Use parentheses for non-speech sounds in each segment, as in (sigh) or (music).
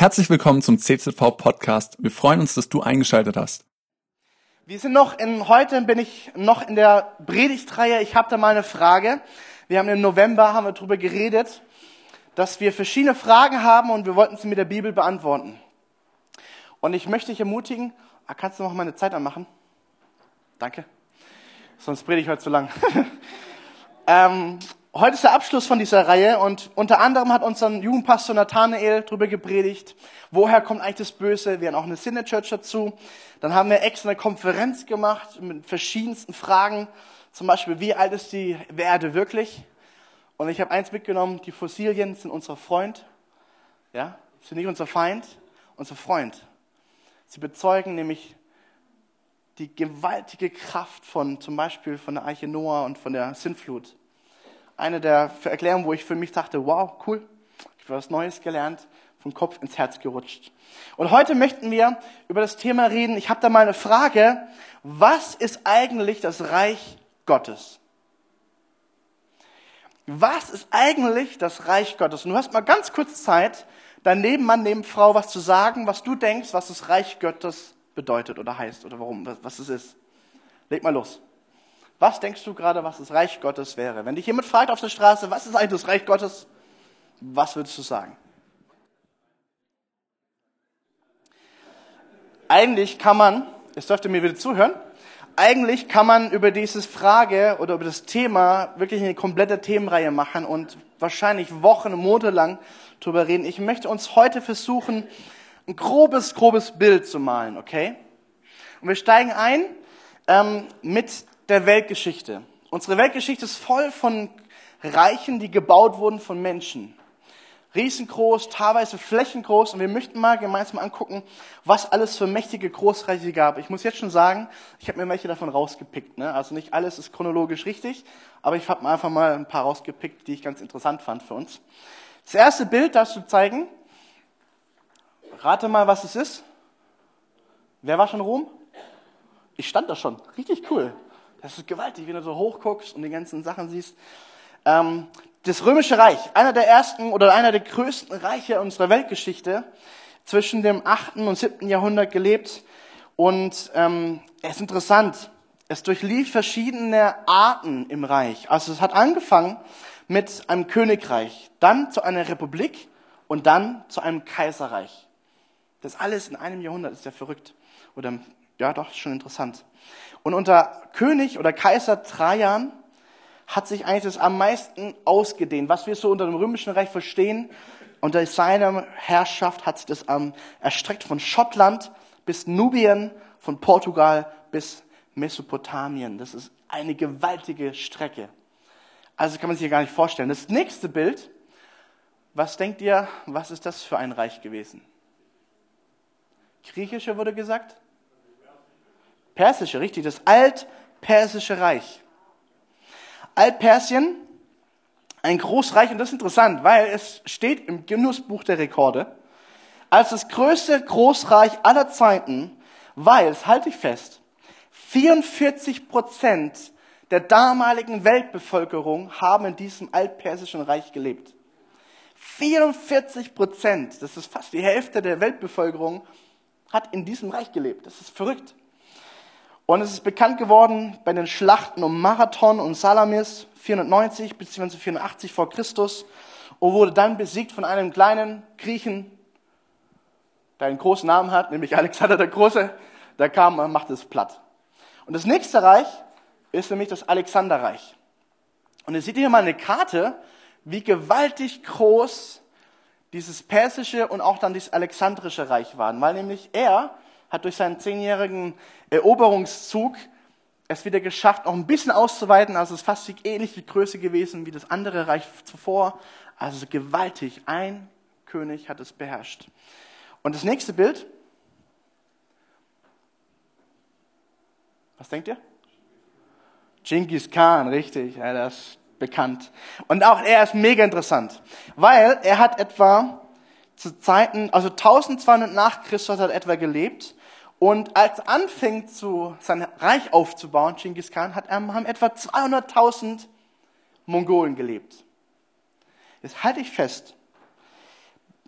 Herzlich willkommen zum CZV Podcast. Wir freuen uns, dass du eingeschaltet hast. Wir sind noch in, heute bin ich noch in der Predigtreihe. Ich habe da mal eine Frage. Wir haben im November haben wir darüber geredet, dass wir verschiedene Fragen haben und wir wollten sie mit der Bibel beantworten. Und ich möchte dich ermutigen, ah, kannst du noch mal eine Zeit anmachen? Danke. Sonst predige ich heute zu lang. (laughs) ähm, Heute ist der Abschluss von dieser Reihe und unter anderem hat unser Jugendpastor Nathanael darüber gepredigt, woher kommt eigentlich das Böse. Wir haben auch eine Sinne Church dazu. Dann haben wir extra eine Konferenz gemacht mit verschiedensten Fragen. Zum Beispiel, wie alt ist die Erde wirklich? Und ich habe eins mitgenommen, die Fossilien sind unser Freund. Ja, sind nicht unser Feind, unser Freund. Sie bezeugen nämlich die gewaltige Kraft von zum Beispiel von der Eiche Noah und von der Sintflut eine der Erklärungen, wo ich für mich dachte, wow, cool, ich habe was Neues gelernt, vom Kopf ins Herz gerutscht. Und heute möchten wir über das Thema reden. Ich habe da mal eine Frage. Was ist eigentlich das Reich Gottes? Was ist eigentlich das Reich Gottes? Und du hast mal ganz kurz Zeit, dein Nebenmann, Nebenfrau was zu sagen, was du denkst, was das Reich Gottes bedeutet oder heißt oder warum, was es ist. Leg mal los. Was denkst du gerade, was das Reich Gottes wäre? Wenn dich jemand fragt auf der Straße, was ist eigentlich das Reich Gottes? Was würdest du sagen? Eigentlich kann man, jetzt dürft ihr mir wieder zuhören, eigentlich kann man über diese Frage oder über das Thema wirklich eine komplette Themenreihe machen und wahrscheinlich Wochen, Monate lang drüber reden. Ich möchte uns heute versuchen, ein grobes, grobes Bild zu malen, okay? Und wir steigen ein ähm, mit der Weltgeschichte. Unsere Weltgeschichte ist voll von Reichen, die gebaut wurden von Menschen. Riesengroß, teilweise flächengroß. Und wir möchten mal gemeinsam angucken, was alles für mächtige Großreiche gab. Ich muss jetzt schon sagen, ich habe mir welche davon rausgepickt. Ne? Also nicht alles ist chronologisch richtig, aber ich habe mir einfach mal ein paar rausgepickt, die ich ganz interessant fand für uns. Das erste Bild darfst du zeigen. Rate mal, was es ist. Wer war schon in Rom? Ich stand da schon. Richtig cool. Das ist gewaltig, wenn du so hochguckst und die ganzen Sachen siehst. Ähm, das Römische Reich, einer der ersten oder einer der größten Reiche unserer Weltgeschichte, zwischen dem 8. und 7. Jahrhundert gelebt. Und ähm, es ist interessant, es durchlief verschiedene Arten im Reich. Also es hat angefangen mit einem Königreich, dann zu einer Republik und dann zu einem Kaiserreich. Das alles in einem Jahrhundert ist ja verrückt. Oder ja, doch, schon interessant. Und unter König oder Kaiser Trajan hat sich eigentlich das am meisten ausgedehnt. Was wir so unter dem Römischen Reich verstehen, unter seiner Herrschaft hat sich das ähm, erstreckt von Schottland bis Nubien, von Portugal bis Mesopotamien. Das ist eine gewaltige Strecke. Also kann man sich hier gar nicht vorstellen. Das nächste Bild, was denkt ihr, was ist das für ein Reich gewesen? Griechische wurde gesagt? Persische, richtig, das Altpersische Reich. Altpersien, ein Großreich, und das ist interessant, weil es steht im Genussbuch der Rekorde als das größte Großreich aller Zeiten, weil, das halte ich fest, 44 Prozent der damaligen Weltbevölkerung haben in diesem altpersischen Reich gelebt. 44 Prozent, das ist fast die Hälfte der Weltbevölkerung, hat in diesem Reich gelebt. Das ist verrückt. Und es ist bekannt geworden bei den Schlachten um Marathon und Salamis 490 bzw. 480 vor Christus und wurde dann besiegt von einem kleinen Griechen, der einen großen Namen hat, nämlich Alexander der Große. Der kam und machte es platt. Und das nächste Reich ist nämlich das Alexanderreich. Und ihr seht hier mal eine Karte, wie gewaltig groß dieses persische und auch dann dieses alexandrische Reich waren, weil nämlich er hat durch seinen zehnjährigen Eroberungszug es wieder geschafft, auch ein bisschen auszuweiten. Also es ist fast die Größe gewesen wie das andere Reich zuvor. Also gewaltig. Ein König hat es beherrscht. Und das nächste Bild. Was denkt ihr? Genghis Khan, richtig. Ja, das ist bekannt. Und auch er ist mega interessant, weil er hat etwa zu Zeiten, also 1200 nach Christus hat er etwa gelebt und als er anfing, zu, sein Reich aufzubauen, Genghis Khan, hat, haben etwa 200.000 Mongolen gelebt. Jetzt halte ich fest.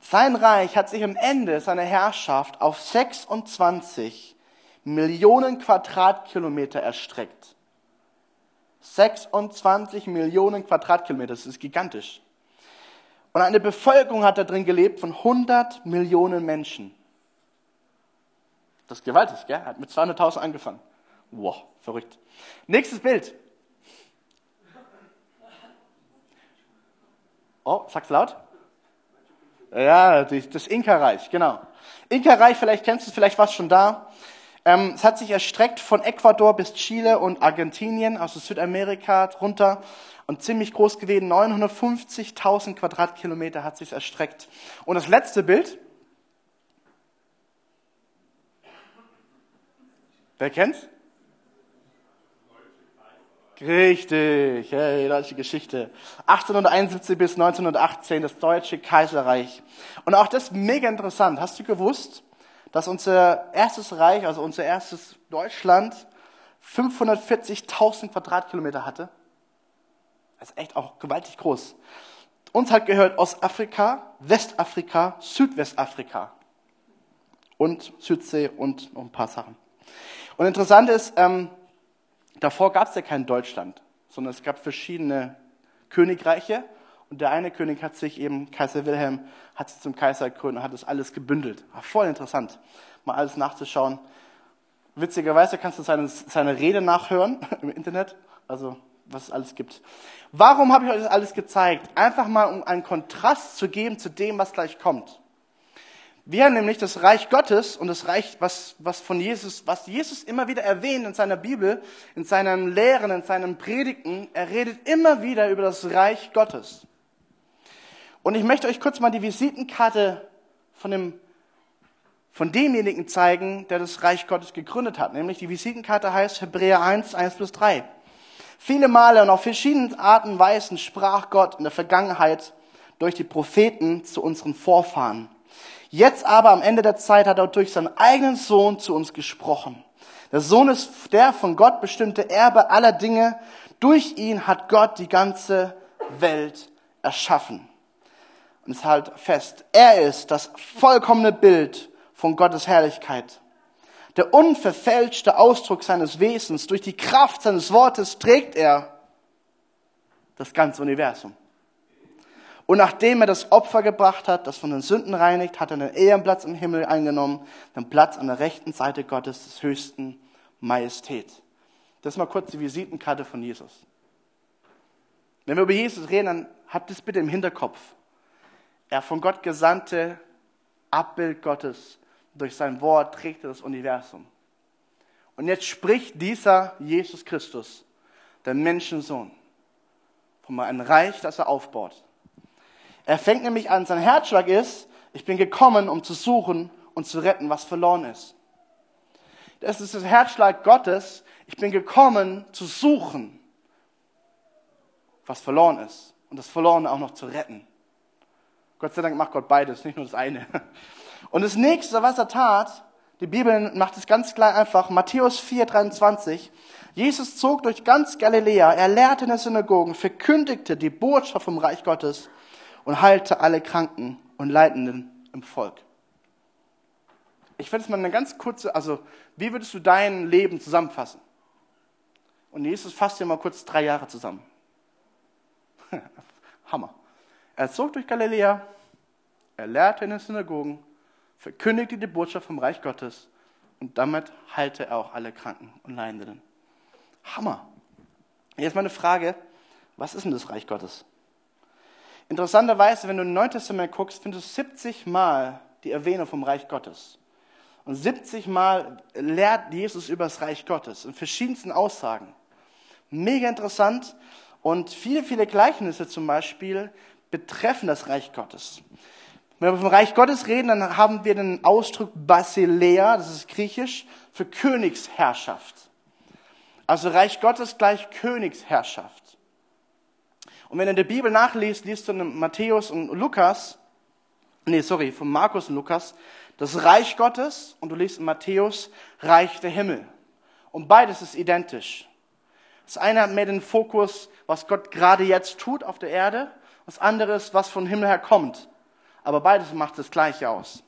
Sein Reich hat sich am Ende seiner Herrschaft auf 26 Millionen Quadratkilometer erstreckt. 26 Millionen Quadratkilometer, das ist gigantisch. Und eine Bevölkerung hat da drin gelebt von 100 Millionen Menschen. Das ist gewaltig, gell? Hat mit 200.000 angefangen. Wow, verrückt. Nächstes Bild. Oh, sag's laut. Ja, das Inka-Reich, genau. Inka-Reich, vielleicht kennst du es, vielleicht warst schon da. Ähm, es hat sich erstreckt von Ecuador bis Chile und Argentinien, also Südamerika runter und ziemlich groß gewesen. 950.000 Quadratkilometer hat sich erstreckt. Und das letzte Bild. Wer kennt's? Richtig, hey, deutsche Geschichte. 1871 bis 1918 das Deutsche Kaiserreich. Und auch das mega interessant. Hast du gewusst, dass unser erstes Reich, also unser erstes Deutschland, 540.000 Quadratkilometer hatte? Das ist echt auch gewaltig groß. Uns hat gehört Ostafrika, Westafrika, Südwestafrika und Südsee und noch ein paar Sachen. Und interessant ist, ähm, Davor gab es ja kein Deutschland, sondern es gab verschiedene Königreiche und der eine König hat sich eben, Kaiser Wilhelm, hat sich zum Kaiser gekrönt und hat das alles gebündelt. War voll interessant, mal alles nachzuschauen. Witzigerweise kannst du seine, seine Rede nachhören (laughs) im Internet, also was es alles gibt. Warum habe ich euch das alles gezeigt? Einfach mal, um einen Kontrast zu geben zu dem, was gleich kommt. Wir haben nämlich das Reich Gottes und das Reich, was, was von Jesus, was Jesus immer wieder erwähnt in seiner Bibel, in seinen Lehren, in seinen Predigten. Er redet immer wieder über das Reich Gottes. Und ich möchte euch kurz mal die Visitenkarte von dem, von demjenigen zeigen, der das Reich Gottes gegründet hat. Nämlich die Visitenkarte heißt Hebräer 1, 1 bis 3. Viele Male und auf verschiedene Arten und Weisen sprach Gott in der Vergangenheit durch die Propheten zu unseren Vorfahren. Jetzt aber am Ende der Zeit hat er durch seinen eigenen Sohn zu uns gesprochen. Der Sohn ist der von Gott bestimmte Erbe aller Dinge. Durch ihn hat Gott die ganze Welt erschaffen. Und es halt fest, er ist das vollkommene Bild von Gottes Herrlichkeit. Der unverfälschte Ausdruck seines Wesens. Durch die Kraft seines Wortes trägt er das ganze Universum. Und nachdem er das Opfer gebracht hat, das von den Sünden reinigt, hat er einen Ehrenplatz im Himmel eingenommen, den Platz an der rechten Seite Gottes des höchsten Majestät. Das ist mal kurz die Visitenkarte von Jesus. Wenn wir über Jesus reden, dann habt es bitte im Hinterkopf. Er von Gott gesandte Abbild Gottes. Durch sein Wort trägt er das Universum. Und jetzt spricht dieser Jesus Christus, der Menschensohn, von einem Reich, das er aufbaut. Er fängt nämlich an, sein Herzschlag ist, ich bin gekommen, um zu suchen und zu retten, was verloren ist. Das ist das Herzschlag Gottes. Ich bin gekommen, zu suchen, was verloren ist. Und das Verlorene auch noch zu retten. Gott sei Dank macht Gott beides, nicht nur das eine. (laughs) Und das nächste, was er tat, die Bibel macht es ganz klar einfach, Matthäus 4, 23. Jesus zog durch ganz Galiläa, er lehrte in den Synagogen, verkündigte die Botschaft vom Reich Gottes und heilte alle Kranken und Leidenden im Volk. Ich werde es mal eine ganz kurze, also wie würdest du dein Leben zusammenfassen? Und Jesus fasst dir mal kurz drei Jahre zusammen. (laughs) Hammer. Er zog durch Galiläa, er lehrte in den Synagogen, verkündigte die Botschaft vom Reich Gottes und damit heilte er auch alle Kranken und Leidenden. Hammer. Jetzt meine Frage, was ist denn das Reich Gottes? Interessanterweise, wenn du im Neuen Testament guckst, findest du 70 Mal die Erwähnung vom Reich Gottes. Und 70 Mal lehrt Jesus über das Reich Gottes in verschiedensten Aussagen. Mega interessant. Und viele, viele Gleichnisse zum Beispiel betreffen das Reich Gottes. Wenn wir vom Reich Gottes reden, dann haben wir den Ausdruck Basilea, das ist griechisch, für Königsherrschaft. Also Reich Gottes gleich Königsherrschaft. Und wenn du in der Bibel nachliest, liest du in Matthäus und Lukas, nee, sorry, von Markus und Lukas, das Reich Gottes und du liest in Matthäus Reich der Himmel. Und beides ist identisch. Das eine hat mehr den Fokus, was Gott gerade jetzt tut auf der Erde, das andere ist, was vom Himmel her kommt. Aber beides macht das Gleiche aus.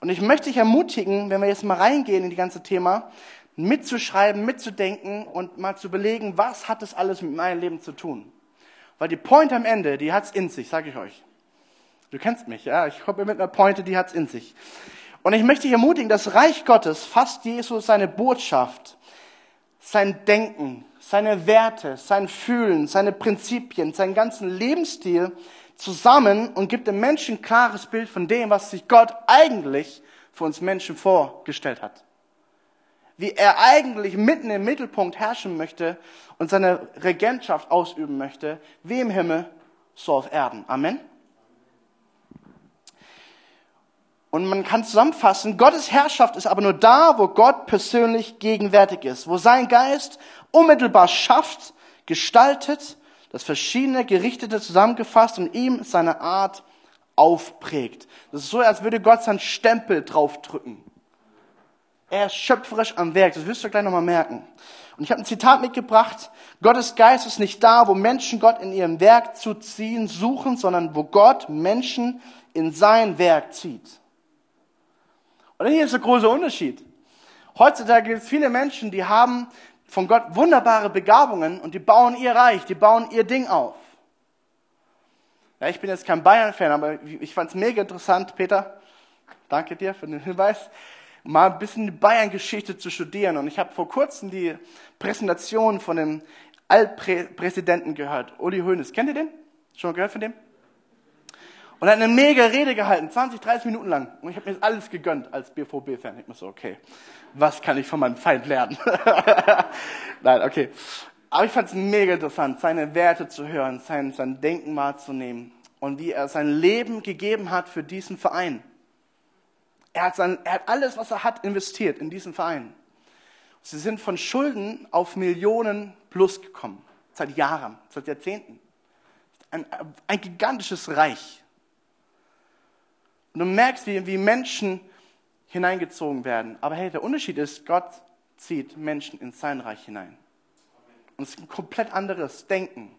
Und ich möchte dich ermutigen, wenn wir jetzt mal reingehen in die ganze Thema, mitzuschreiben, mitzudenken und mal zu belegen, was hat das alles mit meinem Leben zu tun? Weil die Point am Ende, die hat's in sich, sage ich euch. Du kennst mich, ja? Ich komme mit einer Pointe, die hat's in sich. Und ich möchte dich ermutigen, das Reich Gottes fasst Jesus seine Botschaft, sein Denken, seine Werte, sein Fühlen, seine Prinzipien, seinen ganzen Lebensstil zusammen und gibt dem Menschen ein klares Bild von dem, was sich Gott eigentlich für uns Menschen vorgestellt hat. Wie er eigentlich mitten im Mittelpunkt herrschen möchte und seine Regentschaft ausüben möchte, wie im Himmel, so auf Erden. Amen. Und man kann zusammenfassen, Gottes Herrschaft ist aber nur da, wo Gott persönlich gegenwärtig ist, wo sein Geist unmittelbar schafft, gestaltet, das verschiedene Gerichtete zusammengefasst und ihm seine Art aufprägt. Das ist so, als würde Gott seinen Stempel draufdrücken. Er ist schöpferisch am Werk, das wirst du gleich nochmal merken. Und ich habe ein Zitat mitgebracht. Gottes Geist ist nicht da, wo Menschen Gott in ihrem Werk zu ziehen suchen, sondern wo Gott Menschen in sein Werk zieht. Und hier ist der große Unterschied. Heutzutage gibt es viele Menschen, die haben von Gott wunderbare Begabungen und die bauen ihr Reich, die bauen ihr Ding auf. Ja, ich bin jetzt kein Bayern-Fan, aber ich fand es mega interessant, Peter. Danke dir für den Hinweis. Mal ein bisschen die Bayern-Geschichte zu studieren. Und ich habe vor kurzem die Präsentation von dem Altpräsidenten gehört, Uli Hoeneß. Kennt ihr den? Schon mal gehört von dem? Und er hat eine mega Rede gehalten, 20, 30 Minuten lang. Und ich habe mir das alles gegönnt als BVB-Fan. Ich mir so, okay, was kann ich von meinem Feind lernen? (laughs) Nein, okay. Aber ich fand es mega interessant, seine Werte zu hören, sein, sein Denken wahrzunehmen und wie er sein Leben gegeben hat für diesen Verein. Er hat, sein, er hat alles, was er hat, investiert in diesen Verein. Sie sind von Schulden auf Millionen plus gekommen. Seit Jahren, seit Jahrzehnten. Ein, ein gigantisches Reich. Und du merkst, wie, wie Menschen hineingezogen werden. Aber hey, der Unterschied ist, Gott zieht Menschen in sein Reich hinein. Und es ist ein komplett anderes Denken,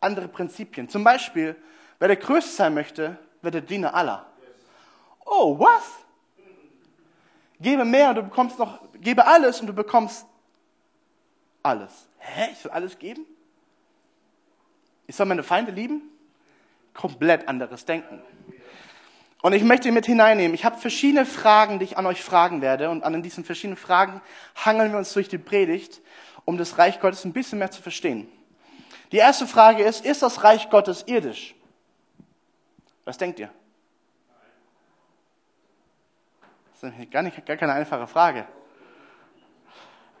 andere Prinzipien. Zum Beispiel, wer der Größte sein möchte, wird der Diener aller. Oh, was? Gebe mehr und du bekommst noch, gebe alles und du bekommst alles. Hä? Ich soll alles geben? Ich soll meine Feinde lieben? Komplett anderes Denken. Und ich möchte mit hineinnehmen. Ich habe verschiedene Fragen, die ich an euch fragen werde. Und an diesen verschiedenen Fragen hangeln wir uns durch die Predigt, um das Reich Gottes ein bisschen mehr zu verstehen. Die erste Frage ist, ist das Reich Gottes irdisch? Was denkt ihr? Das ist gar, nicht, gar keine einfache Frage.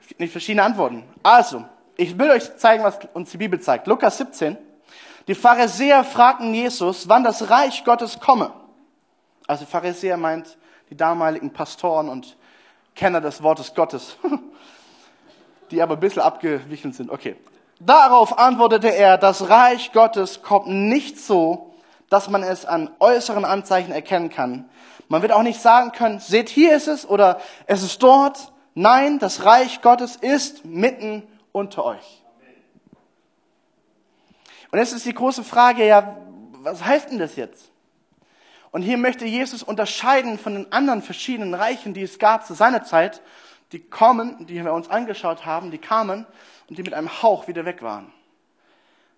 Es gibt nicht verschiedene Antworten. Also, ich will euch zeigen, was uns die Bibel zeigt. Lukas 17. Die Pharisäer fragten Jesus, wann das Reich Gottes komme. Also Pharisäer meint die damaligen Pastoren und Kenner des Wortes Gottes, (laughs) die aber ein bisschen abgewichen sind. Okay. Darauf antwortete er, das Reich Gottes kommt nicht so, dass man es an äußeren Anzeichen erkennen kann. Man wird auch nicht sagen können, seht hier ist es oder es ist dort. Nein, das Reich Gottes ist mitten unter euch. Und jetzt ist die große Frage, ja, was heißt denn das jetzt? Und hier möchte Jesus unterscheiden von den anderen verschiedenen Reichen, die es gab zu seiner Zeit, die kommen, die wir uns angeschaut haben, die kamen und die mit einem Hauch wieder weg waren.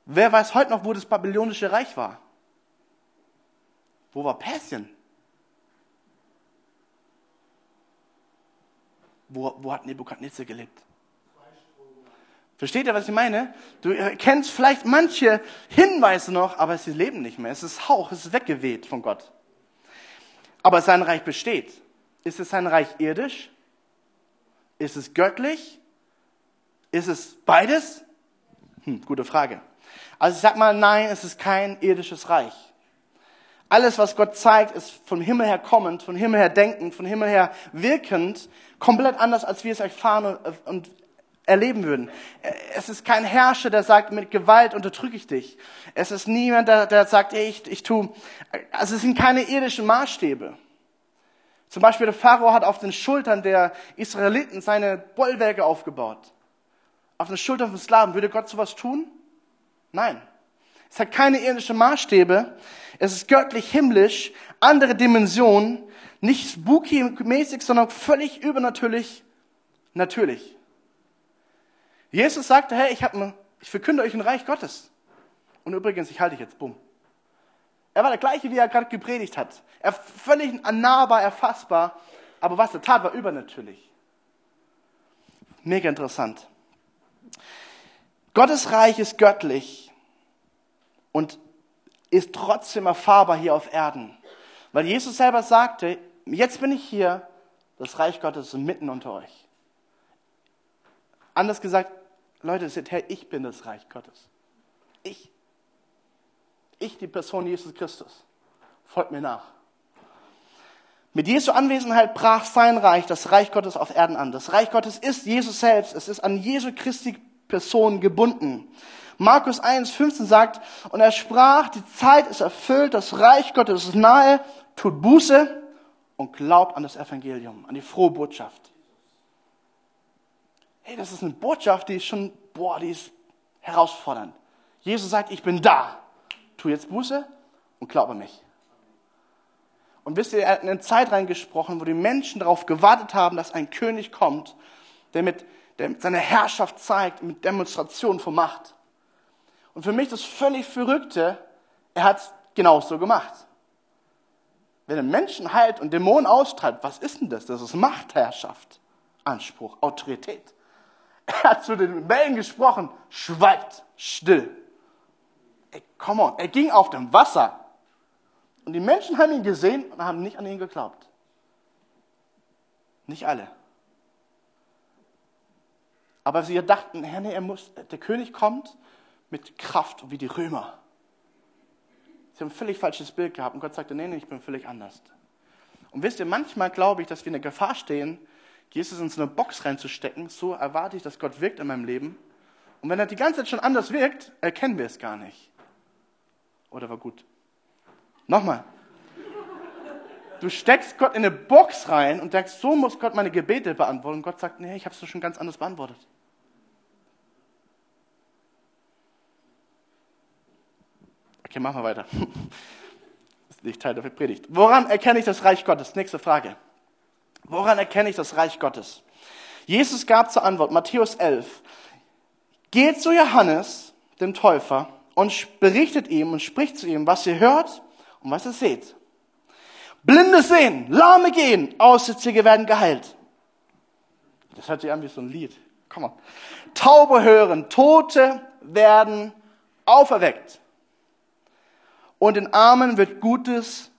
Wer weiß heute noch, wo das babylonische Reich war? Wo war Persien? Wo, wo hat Nebukadnezar gelebt? Versteht ihr, was ich meine? Du kennst vielleicht manche Hinweise noch, aber sie leben nicht mehr. Es ist Hauch, es ist weggeweht von Gott. Aber sein Reich besteht. Ist es sein Reich irdisch? Ist es göttlich? Ist es beides? Hm, gute Frage. Also ich sag mal, nein, es ist kein irdisches Reich. Alles, was Gott zeigt, ist vom Himmel her kommend, vom Himmel her denkend, vom Himmel her wirkend, komplett anders, als wir es erfahren und erleben würden. Es ist kein Herrscher, der sagt, mit Gewalt unterdrücke ich dich. Es ist niemand, der, der sagt, hey, ich, ich tu. Also es sind keine irdischen Maßstäbe. Zum Beispiel der Pharao hat auf den Schultern der Israeliten seine Bollwerke aufgebaut. Auf den Schultern von Sklaven. Würde Gott sowas tun? Nein. Es hat keine irdischen Maßstäbe. Es ist göttlich, himmlisch, andere Dimensionen, nicht spooky-mäßig, sondern völlig übernatürlich, natürlich. Jesus sagte, hey, ich, ein, ich verkünde euch ein Reich Gottes. Und übrigens, ich halte dich jetzt, bumm. Er war der gleiche, wie er gerade gepredigt hat. Er völlig annahbar, erfassbar. Aber was er tat, war übernatürlich. Mega interessant. Gottes Reich ist göttlich und ist trotzdem erfahrbar hier auf Erden. Weil Jesus selber sagte, jetzt bin ich hier, das Reich Gottes ist mitten unter euch. Anders gesagt, Leute, seht her, ich bin das Reich Gottes. Ich. Ich, die Person Jesus Christus. Folgt mir nach. Mit Jesu Anwesenheit brach sein Reich, das Reich Gottes auf Erden an. Das Reich Gottes ist Jesus selbst. Es ist an Jesu Christi Person gebunden. Markus 1, 15 sagt, und er sprach, die Zeit ist erfüllt, das Reich Gottes ist nahe, tut Buße und glaubt an das Evangelium, an die frohe Botschaft. Hey, das ist eine Botschaft, die ist schon, boah, die ist herausfordernd. Jesus sagt, ich bin da. Tu jetzt Buße und glaube mich. Und wisst ihr, er hat in eine Zeit reingesprochen, wo die Menschen darauf gewartet haben, dass ein König kommt, der mit der seine Herrschaft zeigt mit Demonstrationen von Macht. Und für mich das völlig Verrückte, er hat es genauso gemacht. Wenn ein Menschen heilt und Dämonen austreibt, was ist denn das? Das ist Machtherrschaft, Anspruch, Autorität. Er hat zu den Wellen gesprochen, schweigt, still. Ey, come on, er ging auf dem Wasser. Und die Menschen haben ihn gesehen und haben nicht an ihn geglaubt. Nicht alle. Aber sie dachten, Herr, nee, er muss, der König kommt mit Kraft wie die Römer. Sie haben ein völlig falsches Bild gehabt und Gott sagte, nee, nee, ich bin völlig anders. Und wisst ihr, manchmal glaube ich, dass wir in der Gefahr stehen, Jesus in so eine Box reinzustecken. So erwarte ich, dass Gott wirkt in meinem Leben. Und wenn er die ganze Zeit schon anders wirkt, erkennen wir es gar nicht. Oder war gut? Nochmal. Du steckst Gott in eine Box rein und denkst, so muss Gott meine Gebete beantworten. Und Gott sagt, nee, ich habe es schon ganz anders beantwortet. Okay, machen wir weiter. (laughs) Das ist nicht Teil der Predigt. Woran erkenne ich das Reich Gottes? Nächste Frage. Woran erkenne ich das Reich Gottes? Jesus gab zur Antwort, Matthäus 11, geht zu Johannes, dem Täufer, und berichtet ihm und spricht zu ihm, was ihr hört und was ihr seht. Blinde sehen, Lahme gehen, Aussätzige werden geheilt. Das hört sich an wie so ein Lied. Komm mal. Taube hören, Tote werden auferweckt. Und den Armen wird Gutes,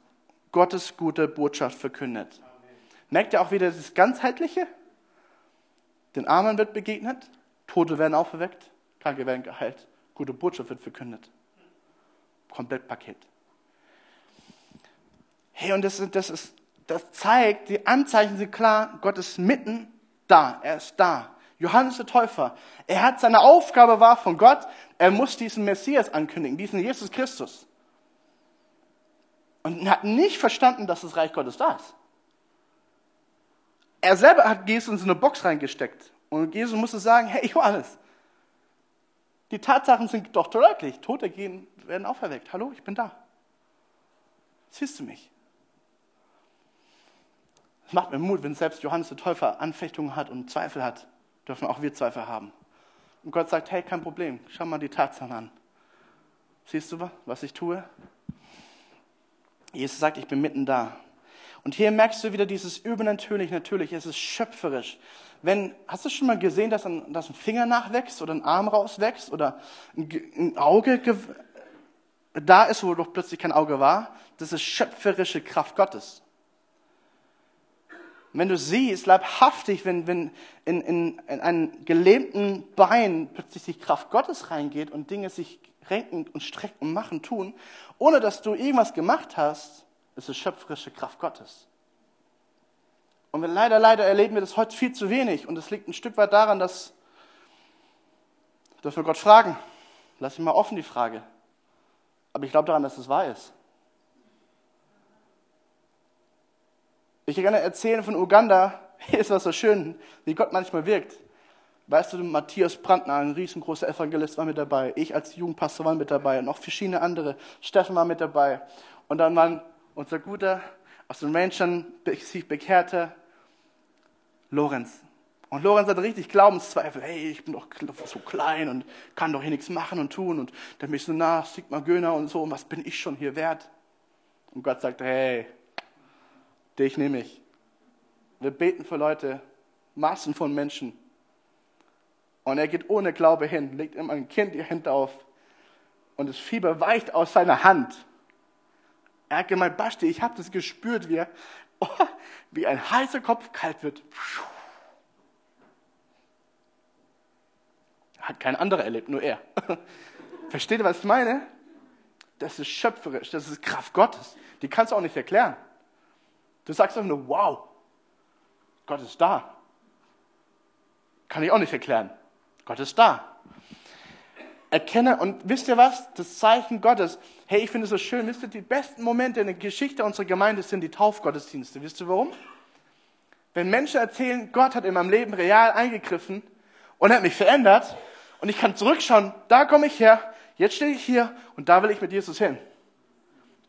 Gottes gute Botschaft verkündet. Merkt ihr auch wieder das Ganzheitliche? Den Armen wird begegnet, Tote werden auferweckt, Kranke werden geheilt, gute Botschaft wird verkündet. Komplettpaket. Hey, und das, das, ist, das zeigt, die Anzeichen sind klar, Gott ist mitten da, er ist da. Johannes der Täufer, er hat seine Aufgabe war von Gott, er muss diesen Messias ankündigen, diesen Jesus Christus und hat nicht verstanden, dass das Reich Gottes da ist. Er selber hat Jesus in so eine Box reingesteckt. Und Jesus musste sagen, hey Johannes, die Tatsachen sind doch deutlich. Tote gehen, werden auferweckt. Hallo, ich bin da. Siehst du mich? Es macht mir Mut, wenn selbst Johannes der Täufer Anfechtungen hat und Zweifel hat, dürfen auch wir Zweifel haben. Und Gott sagt, hey, kein Problem, schau mal die Tatsachen an. Siehst du, was ich tue? Jesus sagt, ich bin mitten da. Und hier merkst du wieder dieses übernatürlich, natürlich, es ist schöpferisch. Wenn, hast du schon mal gesehen, dass ein, dass ein Finger nachwächst oder ein Arm rauswächst oder ein, ein Auge da ist, wo doch plötzlich kein Auge war? Das ist schöpferische Kraft Gottes. wenn du siehst, leibhaftig, wenn, wenn in, in, in einen gelähmten Bein plötzlich die Kraft Gottes reingeht und Dinge sich renken und strecken und machen, tun, ohne dass du irgendwas gemacht hast, ist es schöpferische Kraft Gottes. Und leider, leider erleben wir das heute viel zu wenig. Und es liegt ein Stück weit daran, dass, dass wir Gott fragen. Lass ihn mal offen die Frage. Aber ich glaube daran, dass es wahr ist. Ich kann gerne erzählen von Uganda. (laughs) Hier ist was so schön, wie Gott manchmal wirkt. Weißt du, Matthias Brandner, ein riesengroßer Evangelist, war mit dabei. Ich als Jugendpastor war mit dabei und noch verschiedene andere. Steffen war mit dabei. Und dann war unser guter, aus den Rangern sich bekehrte Lorenz. Und Lorenz hatte richtig Glaubenszweifel. Hey, ich bin doch so klein und kann doch hier nichts machen und tun. Und der Missionar Sigmar Göner und so. Und was bin ich schon hier wert? Und Gott sagte, hey, dich nehme ich. Wir beten für Leute, Massen von Menschen. Und er geht ohne Glaube hin, legt ihm ein Kind die Hände auf. Und das Fieber weicht aus seiner Hand. Er hat gemeint, Basti, ich habe das gespürt, wie, er, oh, wie ein heißer Kopf kalt wird. Hat kein anderer erlebt, nur er. (laughs) Versteht ihr, was ich meine? Das ist schöpferisch, das ist Kraft Gottes. Die kannst du auch nicht erklären. Du sagst einfach nur, wow, Gott ist da. Kann ich auch nicht erklären. Gott ist da. Erkenne, und wisst ihr was? Das Zeichen Gottes. Hey, ich finde es so schön. Wisst ihr, die besten Momente in der Geschichte unserer Gemeinde sind die Taufgottesdienste. Wisst ihr warum? Wenn Menschen erzählen, Gott hat in meinem Leben real eingegriffen und hat mich verändert, und ich kann zurückschauen, da komme ich her, jetzt stehe ich hier und da will ich mit Jesus hin.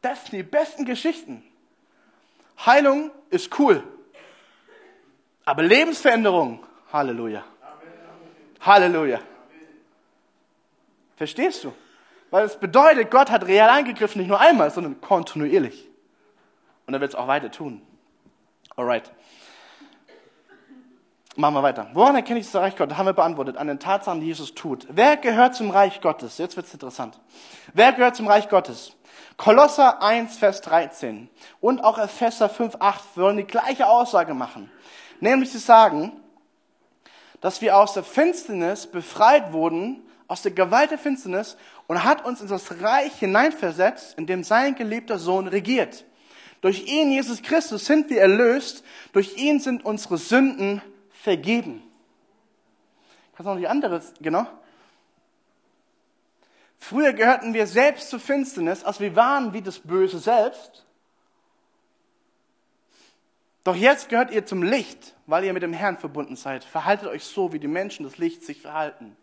Das sind die besten Geschichten. Heilung ist cool. Aber Lebensveränderung, Halleluja. Halleluja. Verstehst du? Weil es bedeutet, Gott hat real eingegriffen, nicht nur einmal, sondern kontinuierlich. Und er wird es auch weiter tun. Alright. Machen wir weiter. Woran erkenne ich das Reich Gottes? Haben wir beantwortet. An den Tatsachen, die Jesus tut. Wer gehört zum Reich Gottes? Jetzt wird's interessant. Wer gehört zum Reich Gottes? Kolosser 1, Vers 13 und auch Epheser 5, 8 wollen die gleiche Aussage machen. Nämlich sie sagen, dass wir aus der Finsternis befreit wurden, aus der Gewalt der Finsternis und hat uns in das Reich hineinversetzt, in dem sein geliebter Sohn regiert. Durch ihn, Jesus Christus, sind wir erlöst. Durch ihn sind unsere Sünden vergeben. Kannst du noch die andere, genau? Früher gehörten wir selbst zur Finsternis, also wir waren wie das Böse selbst. Doch jetzt gehört ihr zum Licht, weil ihr mit dem Herrn verbunden seid. Verhaltet euch so, wie die Menschen das Licht sich verhalten.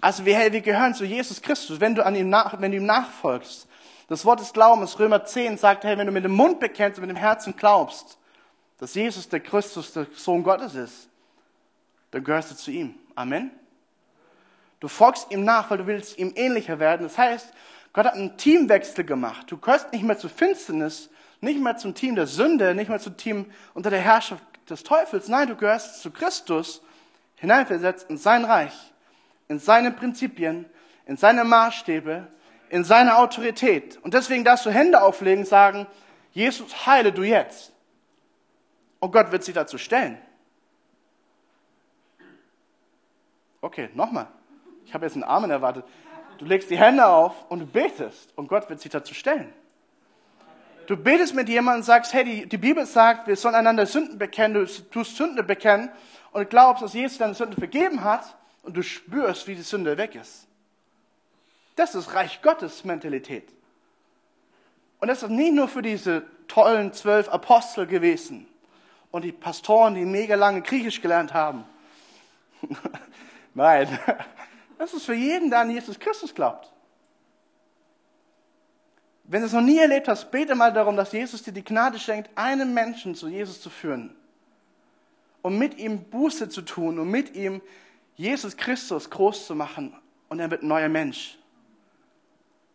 Also wir, wir gehören zu Jesus Christus, wenn du, an ihm nach, wenn du ihm nachfolgst. Das Wort des Glaubens, Römer 10, sagt, hey, wenn du mit dem Mund bekennst und mit dem Herzen glaubst, dass Jesus der Christus, der Sohn Gottes ist, dann gehörst du zu ihm. Amen. Du folgst ihm nach, weil du willst ihm ähnlicher werden. Das heißt, Gott hat einen Teamwechsel gemacht. Du gehörst nicht mehr zur Finsternis, nicht mehr zum Team der Sünde, nicht mehr zum Team unter der Herrschaft des Teufels. Nein, du gehörst zu Christus, hineinversetzt in sein Reich, in seine Prinzipien, in seine Maßstäbe, in seine Autorität. Und deswegen darfst du Hände auflegen und sagen, Jesus, heile du jetzt. Und Gott wird sich dazu stellen. Okay, nochmal. Ich habe jetzt einen Amen erwartet. Du legst die Hände auf und du betest und Gott wird sich dazu stellen. Du betest mit jemandem und sagst, hey, die, die Bibel sagt, wir sollen einander Sünden bekennen, du tust Sünde bekennen und glaubst, dass Jesus deine Sünde vergeben hat und du spürst, wie die Sünde weg ist. Das ist Reich Gottes Mentalität. Und das ist nicht nur für diese tollen zwölf Apostel gewesen und die Pastoren, die mega lange Griechisch gelernt haben. (laughs) Nein, (laughs) das ist für jeden, der an Jesus Christus glaubt. Wenn du es noch nie erlebt hast, bete mal darum, dass Jesus dir die Gnade schenkt, einen Menschen zu Jesus zu führen. Und mit ihm Buße zu tun und mit ihm Jesus Christus groß zu machen. Und er wird ein neuer Mensch.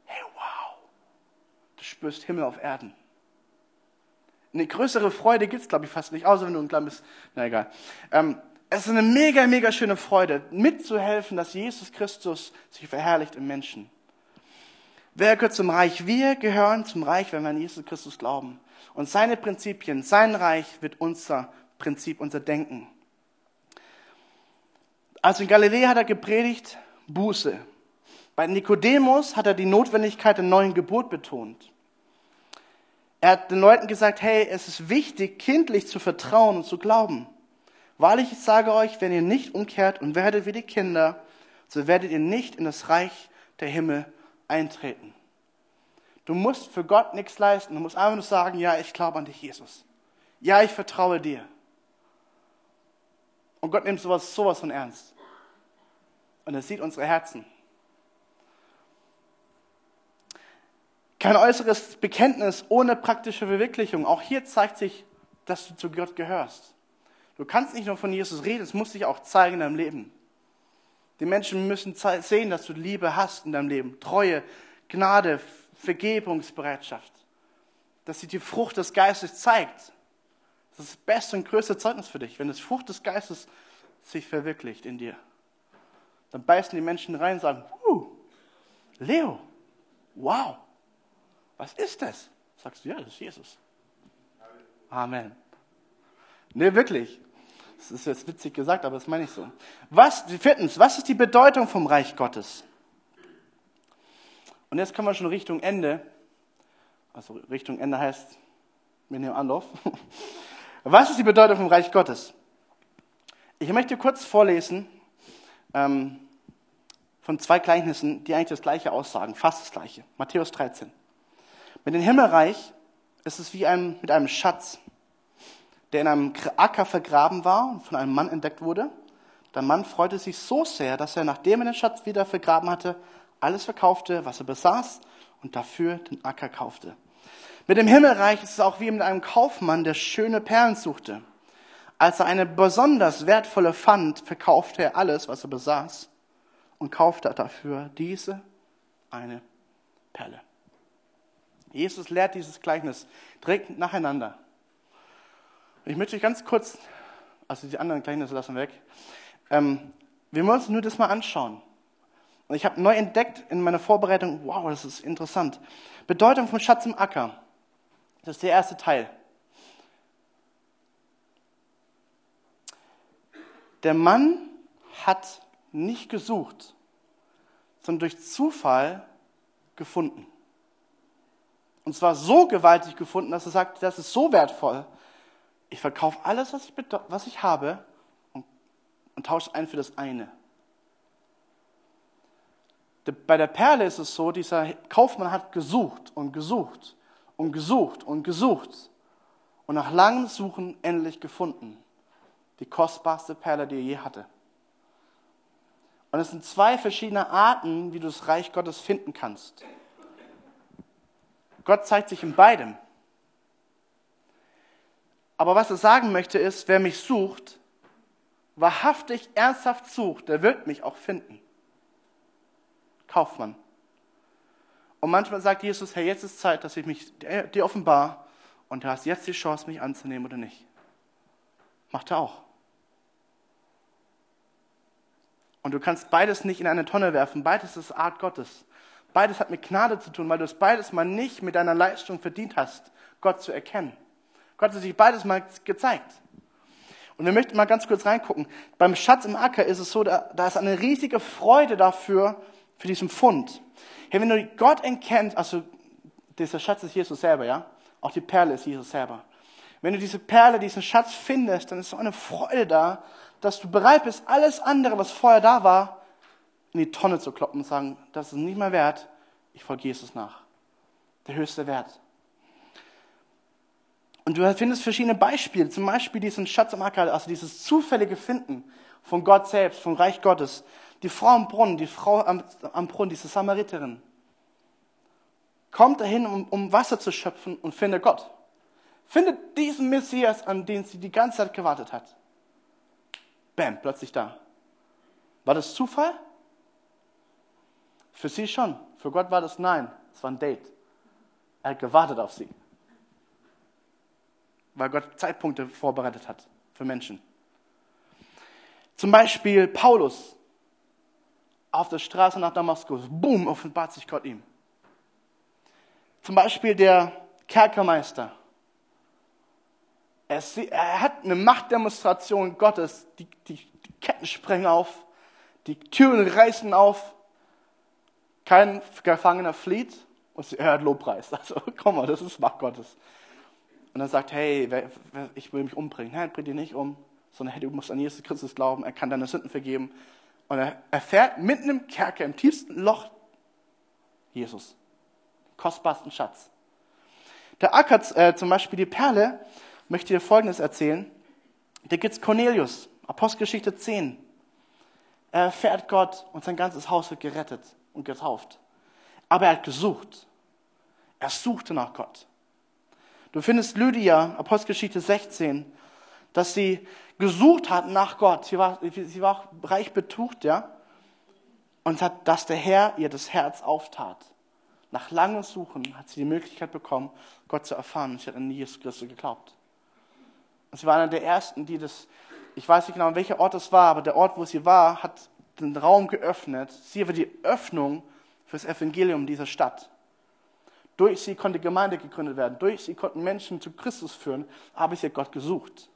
Hey, wow. Du spürst Himmel auf Erden. Eine größere Freude gibt es, glaube ich, fast nicht, außer wenn du ein kleines, na egal. Ähm, es ist eine mega, mega schöne Freude, mitzuhelfen, dass Jesus Christus sich verherrlicht im Menschen. Wer gehört zum Reich? Wir gehören zum Reich, wenn wir an Jesus Christus glauben. Und seine Prinzipien, sein Reich wird unser Prinzip, unser Denken. Also in Galiläa hat er gepredigt, Buße. Bei Nikodemus hat er die Notwendigkeit der neuen Geburt betont. Er hat den Leuten gesagt, hey, es ist wichtig, kindlich zu vertrauen und zu glauben. Wahrlich, ich sage euch, wenn ihr nicht umkehrt und werdet wie die Kinder, so werdet ihr nicht in das Reich der Himmel eintreten. Du musst für Gott nichts leisten. Du musst einfach nur sagen, ja, ich glaube an dich, Jesus. Ja, ich vertraue dir. Und Gott nimmt sowas, sowas von ernst. Und er sieht unsere Herzen. Kein äußeres Bekenntnis ohne praktische Verwirklichung. Auch hier zeigt sich, dass du zu Gott gehörst. Du kannst nicht nur von Jesus reden, es muss sich auch zeigen in deinem Leben. Die Menschen müssen sehen, dass du Liebe hast in deinem Leben. Treue, Gnade, Vergebungsbereitschaft. Dass sich die Frucht des Geistes zeigt. Das ist das beste und größte Zeugnis für dich, wenn das Frucht des Geistes sich verwirklicht in dir. Dann beißen die Menschen rein und sagen, uh, Leo, wow, was ist das? Sagst du, ja, das ist Jesus. Amen. Nee, wirklich. Das ist jetzt witzig gesagt, aber das meine ich so. Was, viertens, was ist die Bedeutung vom Reich Gottes? Und jetzt kommen wir schon Richtung Ende. Also Richtung Ende heißt, wir nehmen Anlauf. (laughs) Was ist die Bedeutung vom Reich Gottes? Ich möchte kurz vorlesen ähm, von zwei Gleichnissen, die eigentlich das Gleiche aussagen, fast das Gleiche. Matthäus 13. Mit dem Himmelreich ist es wie ein, mit einem Schatz, der in einem Acker vergraben war und von einem Mann entdeckt wurde. Der Mann freute sich so sehr, dass er, nachdem er den Schatz wieder vergraben hatte, alles verkaufte, was er besaß und dafür den Acker kaufte. Mit dem Himmelreich ist es auch wie mit einem Kaufmann, der schöne Perlen suchte. Als er eine besonders wertvolle fand, verkaufte er alles, was er besaß und kaufte dafür diese eine Perle. Jesus lehrt dieses Gleichnis direkt nacheinander. Ich möchte euch ganz kurz, also die anderen Gleichnisse lassen weg, ähm, wir wollen uns nur das mal anschauen. Und ich habe neu entdeckt in meiner Vorbereitung, wow, das ist interessant. Bedeutung vom Schatz im Acker. Das ist der erste Teil. Der Mann hat nicht gesucht, sondern durch Zufall gefunden. Und zwar so gewaltig gefunden, dass er sagt, das ist so wertvoll. Ich verkaufe alles, was ich, was ich habe und, und tausche ein für das eine. Bei der Perle ist es so, dieser Kaufmann hat gesucht und gesucht und gesucht und gesucht und nach langem Suchen endlich gefunden. Die kostbarste Perle, die er je hatte. Und es sind zwei verschiedene Arten, wie du das Reich Gottes finden kannst. Gott zeigt sich in beidem. Aber was er sagen möchte ist, wer mich sucht, wahrhaftig, ernsthaft sucht, der wird mich auch finden. Kaufmann. Und manchmal sagt Jesus, hey, jetzt ist Zeit, dass ich mich dir offenbar und du hast jetzt die Chance, mich anzunehmen oder nicht. Macht er auch. Und du kannst beides nicht in eine Tonne werfen. Beides ist Art Gottes. Beides hat mit Gnade zu tun, weil du es beides mal nicht mit deiner Leistung verdient hast, Gott zu erkennen. Gott hat sich beides mal gezeigt. Und wir möchten mal ganz kurz reingucken. Beim Schatz im Acker ist es so, da, da ist eine riesige Freude dafür, für diesen Fund. Hey, wenn du Gott erkennst, also dieser Schatz ist Jesus selber, ja? Auch die Perle ist Jesus selber. Wenn du diese Perle, diesen Schatz findest, dann ist so eine Freude da, dass du bereit bist, alles andere, was vorher da war, in die Tonne zu kloppen und sagen, das ist nicht mehr wert, ich folge Jesus nach. Der höchste Wert. Und du findest verschiedene Beispiele, zum Beispiel diesen Schatz am Acker, also dieses zufällige Finden von Gott selbst, vom Reich Gottes. Die Frau am Brunnen, die Frau am, am Brunnen, diese Samariterin, kommt dahin, um, um Wasser zu schöpfen und findet Gott. Findet diesen Messias, an den sie die ganze Zeit gewartet hat. Bam, plötzlich da. War das Zufall? Für sie schon. Für Gott war das nein. Es war ein Date. Er hat gewartet auf sie. Weil Gott Zeitpunkte vorbereitet hat für Menschen. Zum Beispiel Paulus auf der Straße nach Damaskus. Boom, offenbart sich Gott ihm. Zum Beispiel der Kerkermeister. Er, hat eine Machtdemonstration Gottes. Die, die, die Ketten sprengen auf, die Türen reißen auf. Kein Gefangener flieht und er hört Lobpreis. (laughs) Also, komm mal, das ist Macht Gottes. Und er sagt, hey, ich will mich umbringen. Nein, bring dich nicht um, sondern hey, du musst an Jesus Christus glauben. Er kann deine Sünden vergeben. Und er erfährt mitten im Kerker, im tiefsten Loch, Jesus. Kostbarsten Schatz. Der Acker, äh, zum Beispiel die Perle, möchte dir Folgendes erzählen. Da gibt es Cornelius, Apostelgeschichte 10. Er erfährt Gott und sein ganzes Haus wird gerettet und getauft. Aber er hat gesucht. Er suchte nach Gott. Du findest Lydia, Apostelgeschichte 16, dass sie gesucht hat nach Gott. Sie war, sie war auch reich betucht, ja. Und hat, dass der Herr ihr das Herz auftat. Nach langem Suchen hat sie die Möglichkeit bekommen, Gott zu erfahren. Und sie hat an Jesus Christus geglaubt. Und sie war einer der ersten, die das, ich weiß nicht genau, welcher Ort es war, aber der Ort, wo sie war, hat den Raum geöffnet. Sie war die Öffnung für das Evangelium dieser Stadt. Durch sie konnte Gemeinde gegründet werden. Durch sie konnten Menschen zu Christus führen. Aber sie hat Gott gesucht.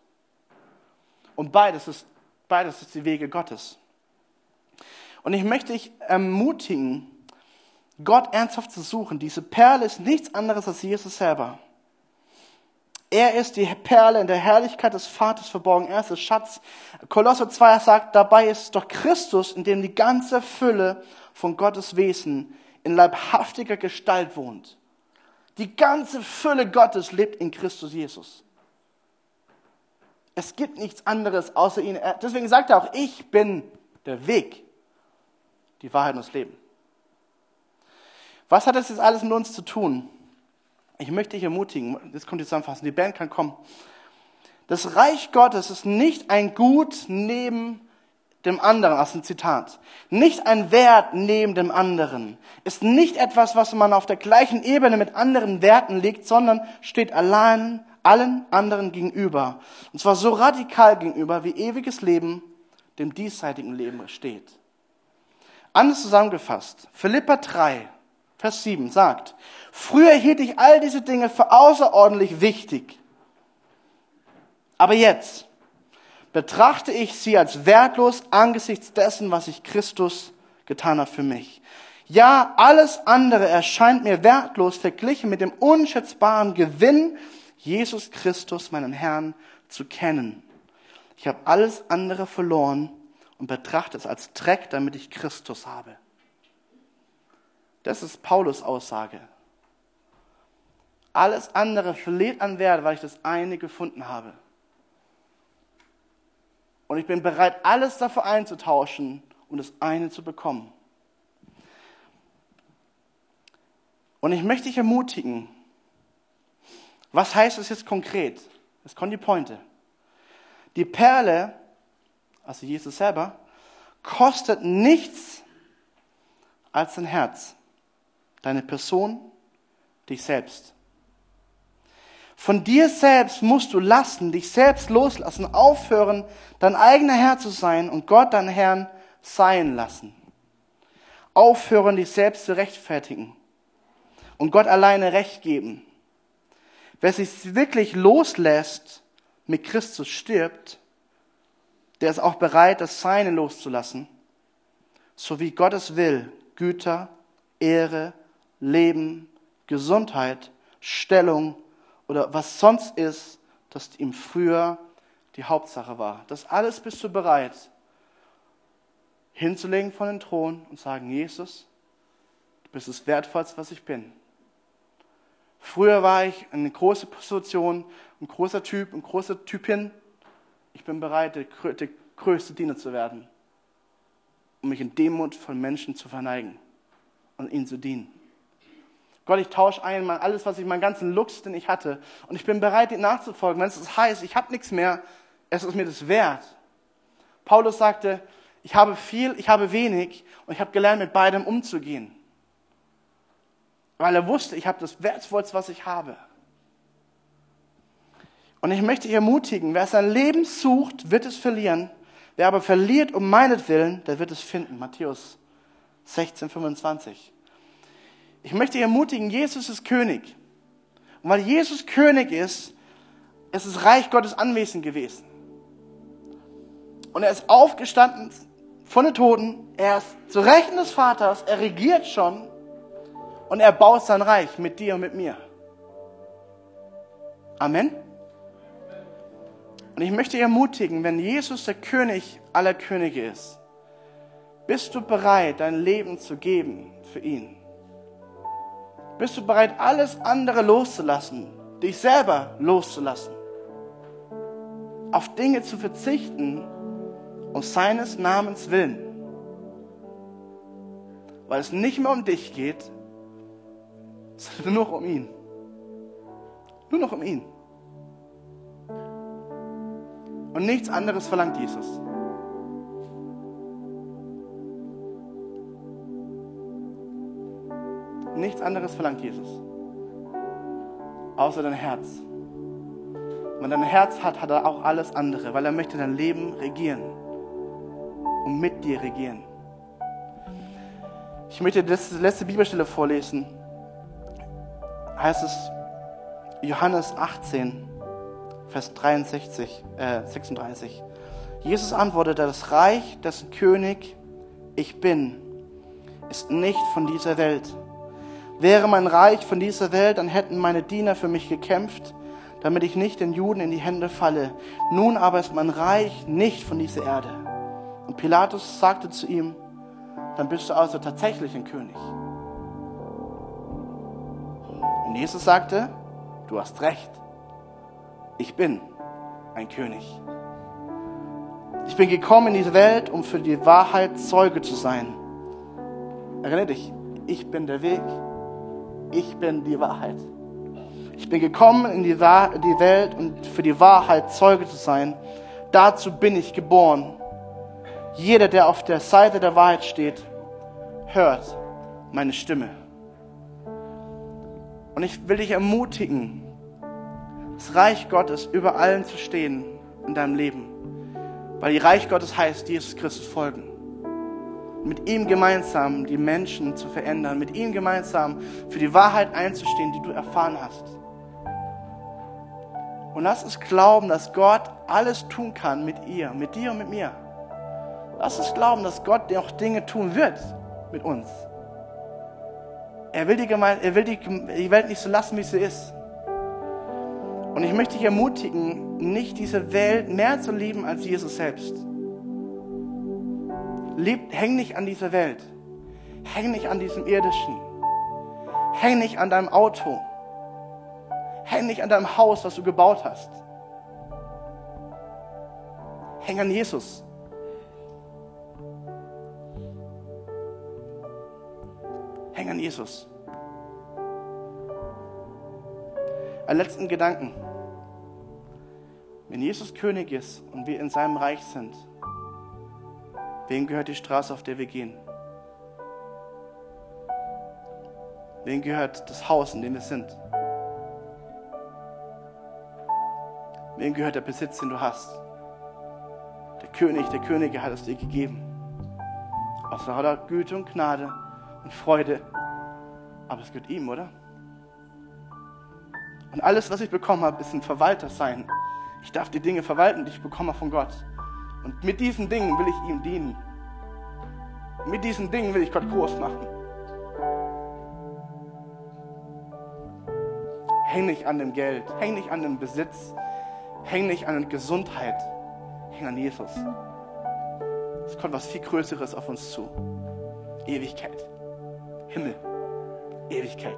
Und beides ist, beides ist die Wege Gottes. Und ich möchte dich ermutigen, Gott ernsthaft zu suchen. Diese Perle ist nichts anderes als Jesus selber. Er ist die Perle in der Herrlichkeit des Vaters verborgen. Er ist der Schatz. Kolosser 2 sagt, dabei ist doch Christus, in dem die ganze Fülle von Gottes Wesen in leibhaftiger Gestalt wohnt. Die ganze Fülle Gottes lebt in Christus Jesus. Es gibt nichts anderes außer ihn. Deswegen sagt er auch, ich bin der Weg, die Wahrheit und das Leben. Was hat das jetzt alles mit uns zu tun? Ich möchte dich ermutigen, das kommt jetzt zusammenfassen, die Band kann kommen. Das Reich Gottes ist nicht ein Gut neben dem anderen, aus dem Zitat. Nicht ein Wert neben dem anderen. Ist nicht etwas, was man auf der gleichen Ebene mit anderen Werten legt, sondern steht allein allen anderen gegenüber. Und zwar so radikal gegenüber, wie ewiges Leben dem diesseitigen Leben steht. Anders zusammengefasst, Philippa 3, Vers 7 sagt, früher hielt ich all diese Dinge für außerordentlich wichtig. Aber jetzt, betrachte ich sie als wertlos angesichts dessen, was ich Christus getan hat für mich. Ja, alles andere erscheint mir wertlos verglichen mit dem unschätzbaren Gewinn, Jesus Christus, meinen Herrn, zu kennen. Ich habe alles andere verloren und betrachte es als Dreck, damit ich Christus habe. Das ist Paulus Aussage. Alles andere verliert an Wert, weil ich das eine gefunden habe. Und ich bin bereit, alles dafür einzutauschen, um das eine zu bekommen. Und ich möchte dich ermutigen, was heißt das jetzt konkret? Das kommt die Pointe. Die Perle, also Jesus selber, kostet nichts als dein Herz, deine Person, dich selbst. Von dir selbst musst du lassen, dich selbst loslassen, aufhören, dein eigener Herr zu sein und Gott dein Herrn sein lassen. Aufhören, dich selbst zu rechtfertigen und Gott alleine Recht geben. Wer sich wirklich loslässt, mit Christus stirbt, der ist auch bereit, das Seine loszulassen, so wie Gottes will, Güter, Ehre, Leben, Gesundheit, Stellung, oder was sonst ist, das ihm früher die Hauptsache war. Das alles bist du bereit hinzulegen von den Thron und sagen, Jesus, du bist das Wertvollste, was ich bin. Früher war ich eine große Position, ein großer Typ, ein großer Typin. Ich bin bereit, der, der größte Diener zu werden, um mich in Demut von Menschen zu verneigen und ihnen zu dienen. Gott, ich tausche ein, alles, was ich, meinen ganzen Lux, den ich hatte. Und ich bin bereit, ihm nachzufolgen. Wenn es heißt, ich habe nichts mehr, es ist mir das wert. Paulus sagte, ich habe viel, ich habe wenig und ich habe gelernt, mit beidem umzugehen. Weil er wusste, ich habe das Wertvollste, was ich habe. Und ich möchte dich ermutigen, wer sein Leben sucht, wird es verlieren. Wer aber verliert um meinetwillen, der wird es finden. Matthäus 16, 25. Ich möchte ermutigen, Jesus ist König. Und weil Jesus König ist, ist das Reich Gottes anwesend gewesen. Und er ist aufgestanden von den Toten, er ist zu Rechten des Vaters, er regiert schon und er baut sein Reich mit dir und mit mir. Amen. Und ich möchte ermutigen, wenn Jesus der König aller Könige ist, bist du bereit, dein Leben zu geben für ihn? Bist du bereit, alles andere loszulassen, dich selber loszulassen, auf Dinge zu verzichten, um seines Namens willen? Weil es nicht mehr um dich geht, Es nur noch um ihn. Nur noch um ihn. Und nichts anderes verlangt Jesus. Nichts anderes verlangt Jesus. Außer dein Herz. Wenn dein Herz hat, hat er auch alles andere, weil er möchte dein Leben regieren und mit dir regieren. Ich möchte die letzte Bibelstelle vorlesen. Heißt es Johannes 18, Vers 63, äh, 36. Jesus antwortete, das Reich, dessen König ich bin, ist nicht von dieser Welt. Wäre mein Reich von dieser Welt, dann hätten meine Diener für mich gekämpft, damit ich nicht den Juden in die Hände falle. Nun aber ist mein Reich nicht von dieser Erde. Und Pilatus sagte zu ihm, dann bist du also tatsächlich ein König. Und Jesus sagte, du hast recht, ich bin ein König. Ich bin gekommen in diese Welt, um für die Wahrheit Zeuge zu sein. Erinnere dich, ich bin der Weg, ich bin die Wahrheit. Ich bin gekommen in die, Welt, um für die Wahrheit Zeuge zu sein. Dazu bin ich geboren. Jeder, der auf der Seite der Wahrheit steht, hört meine Stimme. Und ich will dich ermutigen, das Reich Gottes über allen zu stehen in deinem Leben. Weil die Reich Gottes heißt, Jesus Christus folgen mit ihm gemeinsam die Menschen zu verändern, mit ihm gemeinsam für die Wahrheit einzustehen, die du erfahren hast. Und lass uns glauben, dass Gott alles tun kann mit ihr, mit dir und mit mir. Lass uns glauben, dass Gott auch Dinge tun wird mit uns. Er will, die, Gemeinde, er will die, die Welt nicht so lassen, wie sie ist. Und ich möchte dich ermutigen, nicht diese Welt mehr zu lieben als Jesus selbst. Lieb, häng nicht an dieser Welt. Häng nicht an diesem irdischen. Häng nicht an deinem Auto. Häng nicht an deinem Haus, was du gebaut hast. Häng an Jesus. Häng an Jesus. Einen letzten Gedanken. Wenn Jesus König ist und wir in seinem Reich sind, Wem gehört die Straße, auf der wir gehen? Wem gehört das Haus, in dem wir sind? Wem gehört der Besitz, den du hast? Der König der Könige hat es dir gegeben. Aus lauter Güte und Gnade und Freude. Aber es gehört ihm, oder? Und alles, was ich bekommen habe, ist ein Verwalter sein. Ich darf die Dinge verwalten, die ich bekomme von Gott. Und mit diesen Dingen will ich ihm dienen. Mit diesen Dingen will ich Gott groß machen. Häng nicht an dem Geld, häng nicht an dem Besitz, häng nicht an der Gesundheit, häng an Jesus. Es kommt was viel Größeres auf uns zu. Ewigkeit. Himmel. Ewigkeit.